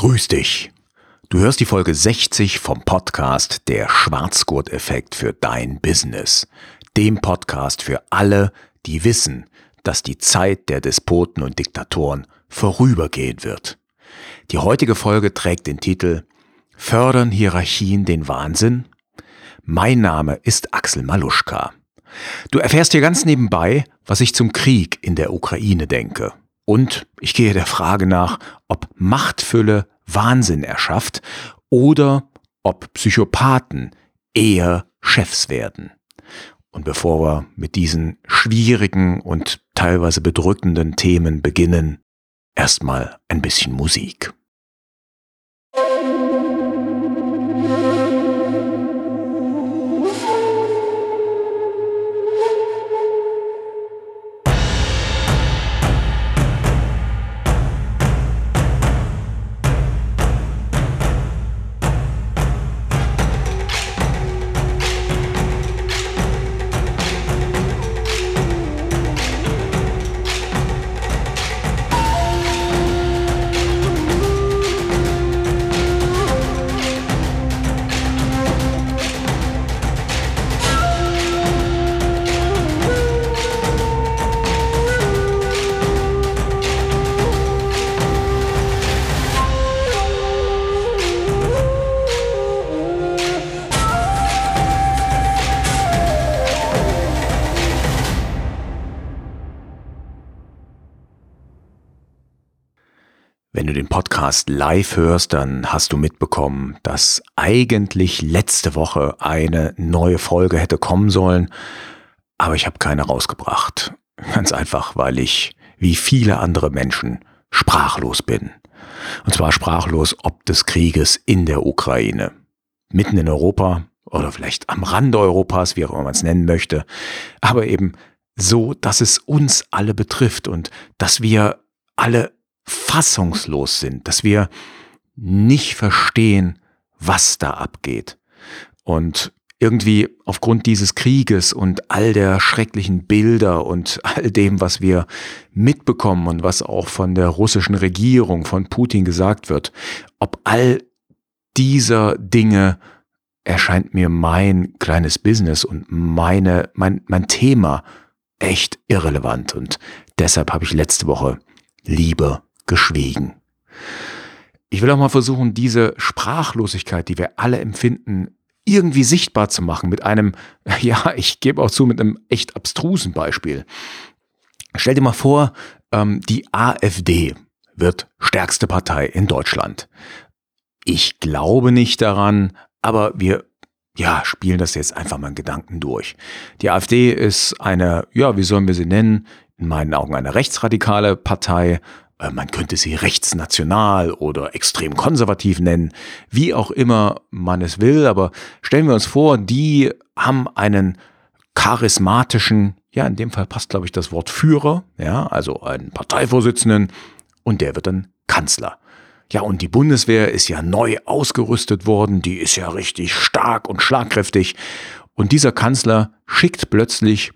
Grüß dich. Du hörst die Folge 60 vom Podcast Der Schwarzgurt-Effekt für dein Business. Dem Podcast für alle, die wissen, dass die Zeit der Despoten und Diktatoren vorübergehen wird. Die heutige Folge trägt den Titel Fördern Hierarchien den Wahnsinn? Mein Name ist Axel Maluschka. Du erfährst hier ganz nebenbei, was ich zum Krieg in der Ukraine denke. Und ich gehe der Frage nach, ob Machtfülle Wahnsinn erschafft oder ob Psychopathen eher Chefs werden. Und bevor wir mit diesen schwierigen und teilweise bedrückenden Themen beginnen, erstmal ein bisschen Musik. Du den Podcast live hörst, dann hast du mitbekommen, dass eigentlich letzte Woche eine neue Folge hätte kommen sollen, aber ich habe keine rausgebracht. Ganz einfach, weil ich, wie viele andere Menschen, sprachlos bin. Und zwar sprachlos ob des Krieges in der Ukraine. Mitten in Europa oder vielleicht am Rande Europas, wie auch immer man es nennen möchte, aber eben so, dass es uns alle betrifft und dass wir alle fassungslos sind, dass wir nicht verstehen, was da abgeht. Und irgendwie aufgrund dieses Krieges und all der schrecklichen Bilder und all dem, was wir mitbekommen und was auch von der russischen Regierung, von Putin gesagt wird, ob all dieser Dinge erscheint mir mein kleines Business und meine, mein, mein Thema echt irrelevant. Und deshalb habe ich letzte Woche Liebe geschwiegen. Ich will auch mal versuchen, diese Sprachlosigkeit, die wir alle empfinden, irgendwie sichtbar zu machen mit einem, ja, ich gebe auch zu, mit einem echt abstrusen Beispiel. Stell dir mal vor, ähm, die AfD wird stärkste Partei in Deutschland. Ich glaube nicht daran, aber wir ja, spielen das jetzt einfach mal in Gedanken durch. Die AfD ist eine, ja, wie sollen wir sie nennen? In meinen Augen eine rechtsradikale Partei, man könnte sie rechtsnational oder extrem konservativ nennen, wie auch immer man es will, aber stellen wir uns vor, die haben einen charismatischen, ja, in dem Fall passt, glaube ich, das Wort Führer, ja, also einen Parteivorsitzenden und der wird dann Kanzler. Ja, und die Bundeswehr ist ja neu ausgerüstet worden, die ist ja richtig stark und schlagkräftig. Und dieser Kanzler schickt plötzlich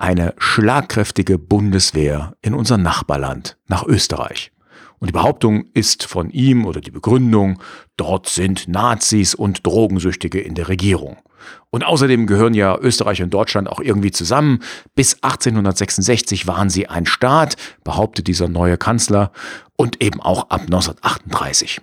eine schlagkräftige Bundeswehr in unser Nachbarland, nach Österreich. Und die Behauptung ist von ihm oder die Begründung, dort sind Nazis und Drogensüchtige in der Regierung. Und außerdem gehören ja Österreich und Deutschland auch irgendwie zusammen. Bis 1866 waren sie ein Staat, behauptet dieser neue Kanzler, und eben auch ab 1938.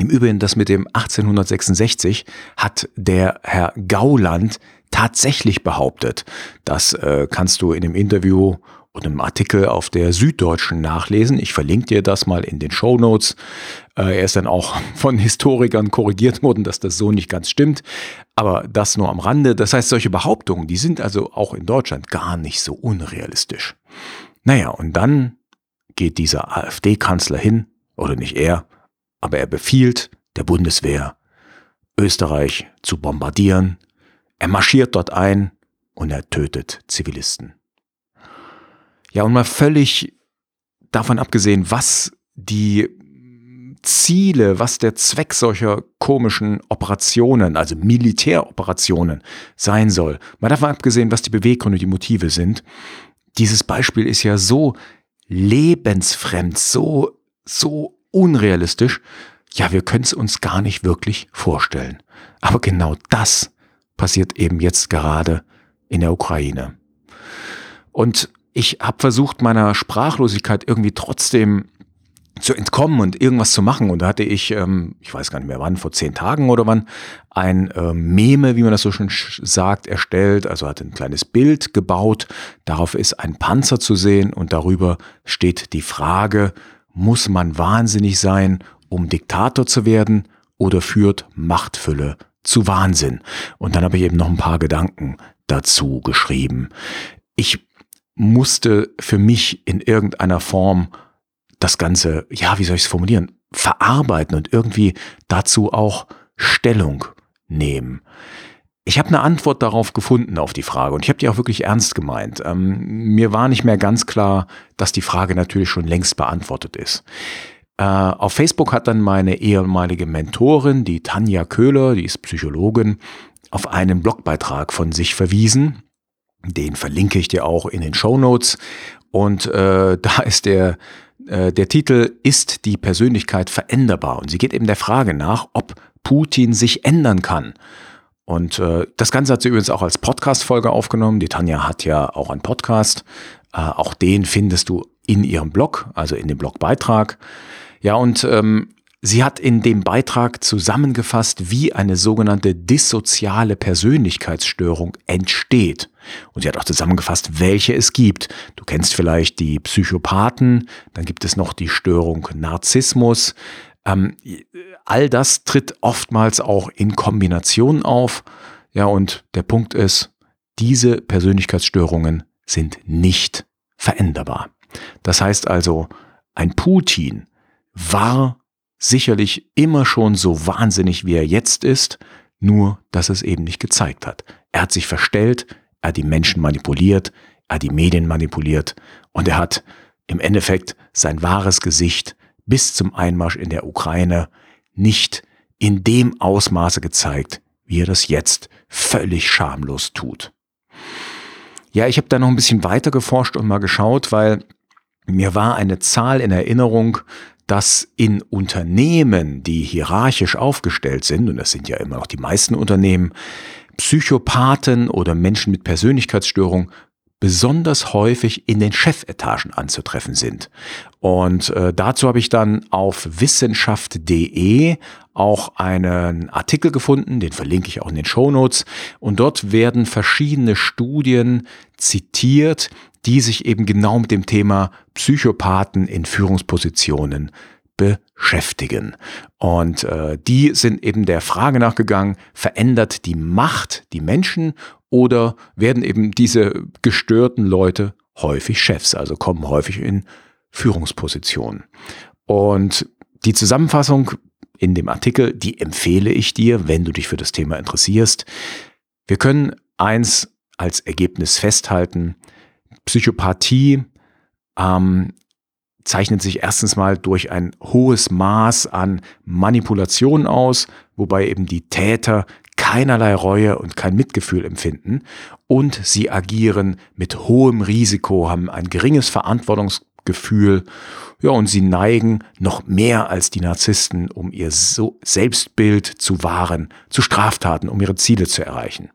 Im Übrigen, das mit dem 1866 hat der Herr Gauland tatsächlich behauptet. Das äh, kannst du in dem Interview und einem Artikel auf der Süddeutschen nachlesen. Ich verlinke dir das mal in den Show Notes. Äh, er ist dann auch von Historikern korrigiert worden, dass das so nicht ganz stimmt. Aber das nur am Rande. Das heißt, solche Behauptungen, die sind also auch in Deutschland gar nicht so unrealistisch. Naja, und dann geht dieser AfD-Kanzler hin, oder nicht er, aber er befiehlt der Bundeswehr, Österreich zu bombardieren, er marschiert dort ein und er tötet Zivilisten. Ja, und mal völlig davon abgesehen, was die Ziele, was der Zweck solcher komischen Operationen, also Militäroperationen sein soll. Mal davon abgesehen, was die Beweggründe, die Motive sind. Dieses Beispiel ist ja so lebensfremd, so, so unrealistisch. Ja, wir können es uns gar nicht wirklich vorstellen. Aber genau das passiert eben jetzt gerade in der Ukraine. Und ich habe versucht, meiner Sprachlosigkeit irgendwie trotzdem zu entkommen und irgendwas zu machen. Und da hatte ich, ähm, ich weiß gar nicht mehr wann, vor zehn Tagen oder wann, ein ähm, Meme, wie man das so schon sagt, erstellt. Also hatte ein kleines Bild gebaut. Darauf ist ein Panzer zu sehen und darüber steht die Frage, muss man wahnsinnig sein, um Diktator zu werden oder führt Machtfülle zu Wahnsinn? Und dann habe ich eben noch ein paar Gedanken dazu geschrieben. Ich musste für mich in irgendeiner Form das Ganze, ja, wie soll ich es formulieren, verarbeiten und irgendwie dazu auch Stellung nehmen. Ich habe eine Antwort darauf gefunden, auf die Frage, und ich habe die auch wirklich ernst gemeint. Ähm, mir war nicht mehr ganz klar, dass die Frage natürlich schon längst beantwortet ist. Äh, auf Facebook hat dann meine ehemalige Mentorin, die Tanja Köhler, die ist Psychologin, auf einen Blogbeitrag von sich verwiesen. Den verlinke ich dir auch in den Show Notes. Und äh, da ist der äh, der Titel Ist die Persönlichkeit veränderbar? Und sie geht eben der Frage nach, ob Putin sich ändern kann. Und äh, das Ganze hat sie übrigens auch als Podcast-Folge aufgenommen. Die Tanja hat ja auch einen Podcast. Äh, auch den findest du in ihrem Blog, also in dem Blogbeitrag. Ja, und ähm, Sie hat in dem Beitrag zusammengefasst, wie eine sogenannte dissoziale Persönlichkeitsstörung entsteht. Und sie hat auch zusammengefasst, welche es gibt. Du kennst vielleicht die Psychopathen, dann gibt es noch die Störung Narzissmus. Ähm, all das tritt oftmals auch in Kombination auf. Ja, und der Punkt ist, diese Persönlichkeitsstörungen sind nicht veränderbar. Das heißt also, ein Putin war sicherlich immer schon so wahnsinnig, wie er jetzt ist, nur dass es eben nicht gezeigt hat. Er hat sich verstellt, er hat die Menschen manipuliert, er hat die Medien manipuliert und er hat im Endeffekt sein wahres Gesicht bis zum Einmarsch in der Ukraine nicht in dem Ausmaße gezeigt, wie er das jetzt völlig schamlos tut. Ja, ich habe da noch ein bisschen weiter geforscht und mal geschaut, weil mir war eine Zahl in Erinnerung, dass in Unternehmen, die hierarchisch aufgestellt sind, und das sind ja immer noch die meisten Unternehmen, Psychopathen oder Menschen mit Persönlichkeitsstörung besonders häufig in den Chefetagen anzutreffen sind. Und äh, dazu habe ich dann auf wissenschaft.de auch einen Artikel gefunden, den verlinke ich auch in den Show Notes. Und dort werden verschiedene Studien zitiert, die sich eben genau mit dem Thema Psychopathen in Führungspositionen beschäftigen. Und äh, die sind eben der Frage nachgegangen, verändert die Macht die Menschen oder werden eben diese gestörten Leute häufig Chefs, also kommen häufig in Führungspositionen. Und die Zusammenfassung in dem Artikel, die empfehle ich dir, wenn du dich für das Thema interessierst. Wir können eins als Ergebnis festhalten, Psychopathie ähm, zeichnet sich erstens mal durch ein hohes Maß an Manipulation aus, wobei eben die Täter keinerlei Reue und kein Mitgefühl empfinden und sie agieren mit hohem Risiko, haben ein geringes Verantwortungsgefühl, ja, und sie neigen noch mehr als die Narzissten, um ihr so Selbstbild zu wahren, zu Straftaten, um ihre Ziele zu erreichen.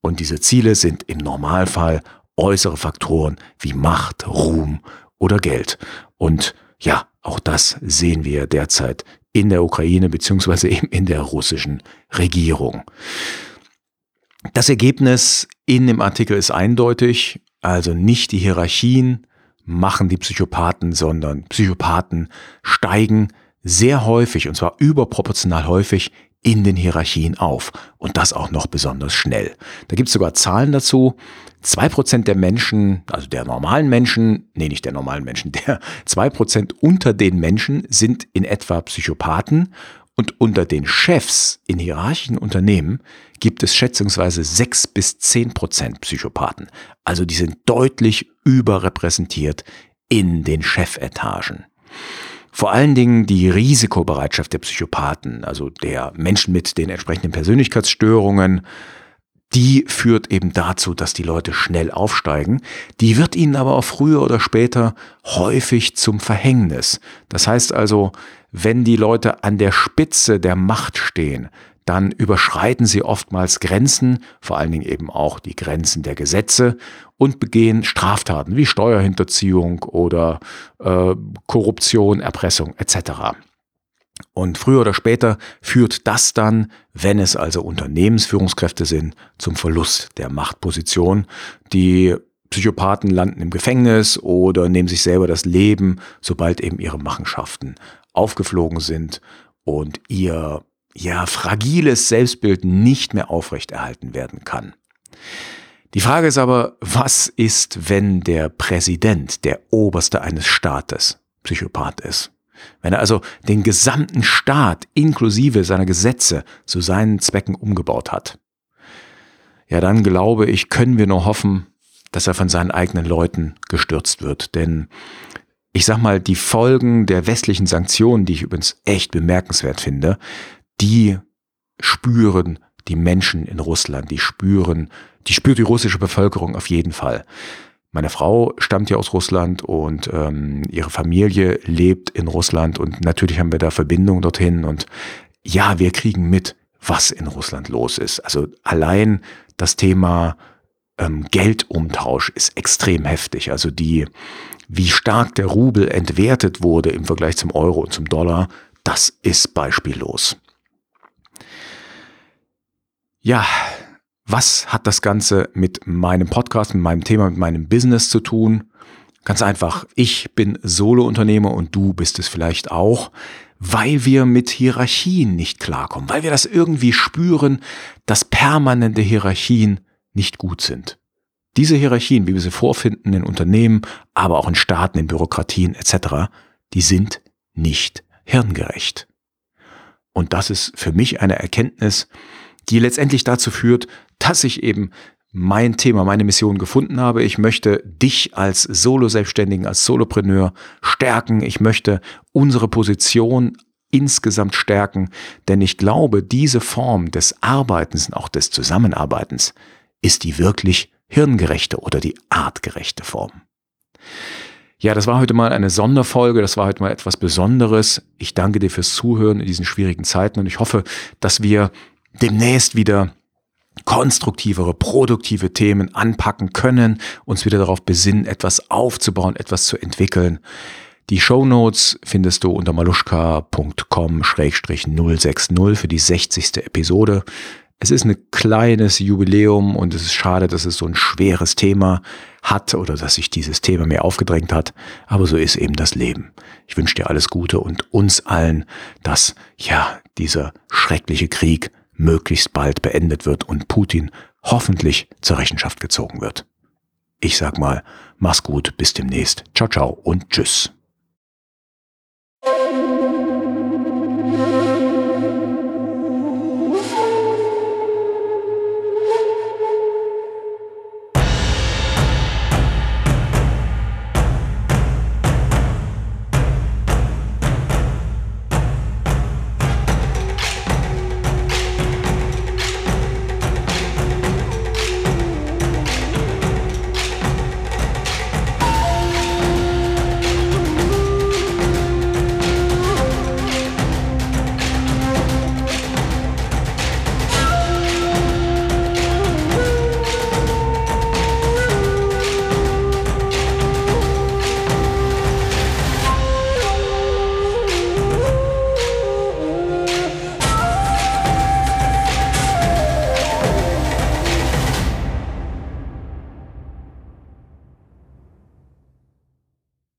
Und diese Ziele sind im Normalfall äußere Faktoren wie Macht, Ruhm oder Geld. Und ja, auch das sehen wir derzeit in der Ukraine beziehungsweise eben in der russischen Regierung. Das Ergebnis in dem Artikel ist eindeutig, also nicht die Hierarchien machen die Psychopathen, sondern Psychopathen steigen sehr häufig, und zwar überproportional häufig, in den Hierarchien auf. Und das auch noch besonders schnell. Da gibt es sogar Zahlen dazu. Zwei Prozent der Menschen, also der normalen Menschen, nee, nicht der normalen Menschen, der zwei Prozent unter den Menschen sind in etwa Psychopathen und unter den Chefs in hierarchischen Unternehmen gibt es schätzungsweise sechs bis zehn Prozent Psychopathen. Also die sind deutlich überrepräsentiert in den Chefetagen. Vor allen Dingen die Risikobereitschaft der Psychopathen, also der Menschen mit den entsprechenden Persönlichkeitsstörungen, die führt eben dazu, dass die Leute schnell aufsteigen. Die wird ihnen aber auch früher oder später häufig zum Verhängnis. Das heißt also, wenn die Leute an der Spitze der Macht stehen, dann überschreiten sie oftmals Grenzen, vor allen Dingen eben auch die Grenzen der Gesetze und begehen Straftaten wie Steuerhinterziehung oder äh, Korruption, Erpressung etc. Und früher oder später führt das dann, wenn es also Unternehmensführungskräfte sind, zum Verlust der Machtposition. Die Psychopathen landen im Gefängnis oder nehmen sich selber das Leben, sobald eben ihre Machenschaften aufgeflogen sind und ihr ja fragiles Selbstbild nicht mehr aufrechterhalten werden kann. Die Frage ist aber, was ist, wenn der Präsident, der Oberste eines Staates, Psychopath ist? Wenn er also den gesamten Staat inklusive seiner Gesetze zu seinen Zwecken umgebaut hat, ja, dann glaube ich, können wir nur hoffen, dass er von seinen eigenen Leuten gestürzt wird. Denn ich sag mal, die Folgen der westlichen Sanktionen, die ich übrigens echt bemerkenswert finde, die spüren die Menschen in Russland, die spüren, die spürt die russische Bevölkerung auf jeden Fall. Meine Frau stammt ja aus Russland und ähm, ihre Familie lebt in Russland und natürlich haben wir da Verbindungen dorthin und ja, wir kriegen mit, was in Russland los ist. Also allein das Thema ähm, Geldumtausch ist extrem heftig. Also die, wie stark der Rubel entwertet wurde im Vergleich zum Euro und zum Dollar, das ist beispiellos. Ja, was hat das Ganze mit meinem Podcast, mit meinem Thema, mit meinem Business zu tun? Ganz einfach, ich bin Solo-Unternehmer und du bist es vielleicht auch, weil wir mit Hierarchien nicht klarkommen, weil wir das irgendwie spüren, dass permanente Hierarchien nicht gut sind. Diese Hierarchien, wie wir sie vorfinden in Unternehmen, aber auch in Staaten, in Bürokratien etc., die sind nicht hirngerecht. Und das ist für mich eine Erkenntnis, die letztendlich dazu führt, dass ich eben mein Thema, meine Mission gefunden habe. Ich möchte dich als Solo-Selbstständigen, als Solopreneur stärken. Ich möchte unsere Position insgesamt stärken, denn ich glaube, diese Form des Arbeitens und auch des Zusammenarbeitens ist die wirklich hirngerechte oder die artgerechte Form. Ja, das war heute mal eine Sonderfolge, das war heute mal etwas Besonderes. Ich danke dir fürs Zuhören in diesen schwierigen Zeiten und ich hoffe, dass wir demnächst wieder konstruktivere, produktive Themen anpacken können, uns wieder darauf besinnen, etwas aufzubauen, etwas zu entwickeln. Die Show Notes findest du unter maluschka.com-060 für die 60. Episode. Es ist ein kleines Jubiläum und es ist schade, dass es so ein schweres Thema hat oder dass sich dieses Thema mir aufgedrängt hat. Aber so ist eben das Leben. Ich wünsche dir alles Gute und uns allen, dass ja dieser schreckliche Krieg möglichst bald beendet wird und Putin hoffentlich zur Rechenschaft gezogen wird. Ich sag mal, mach's gut, bis demnächst. Ciao, ciao und tschüss.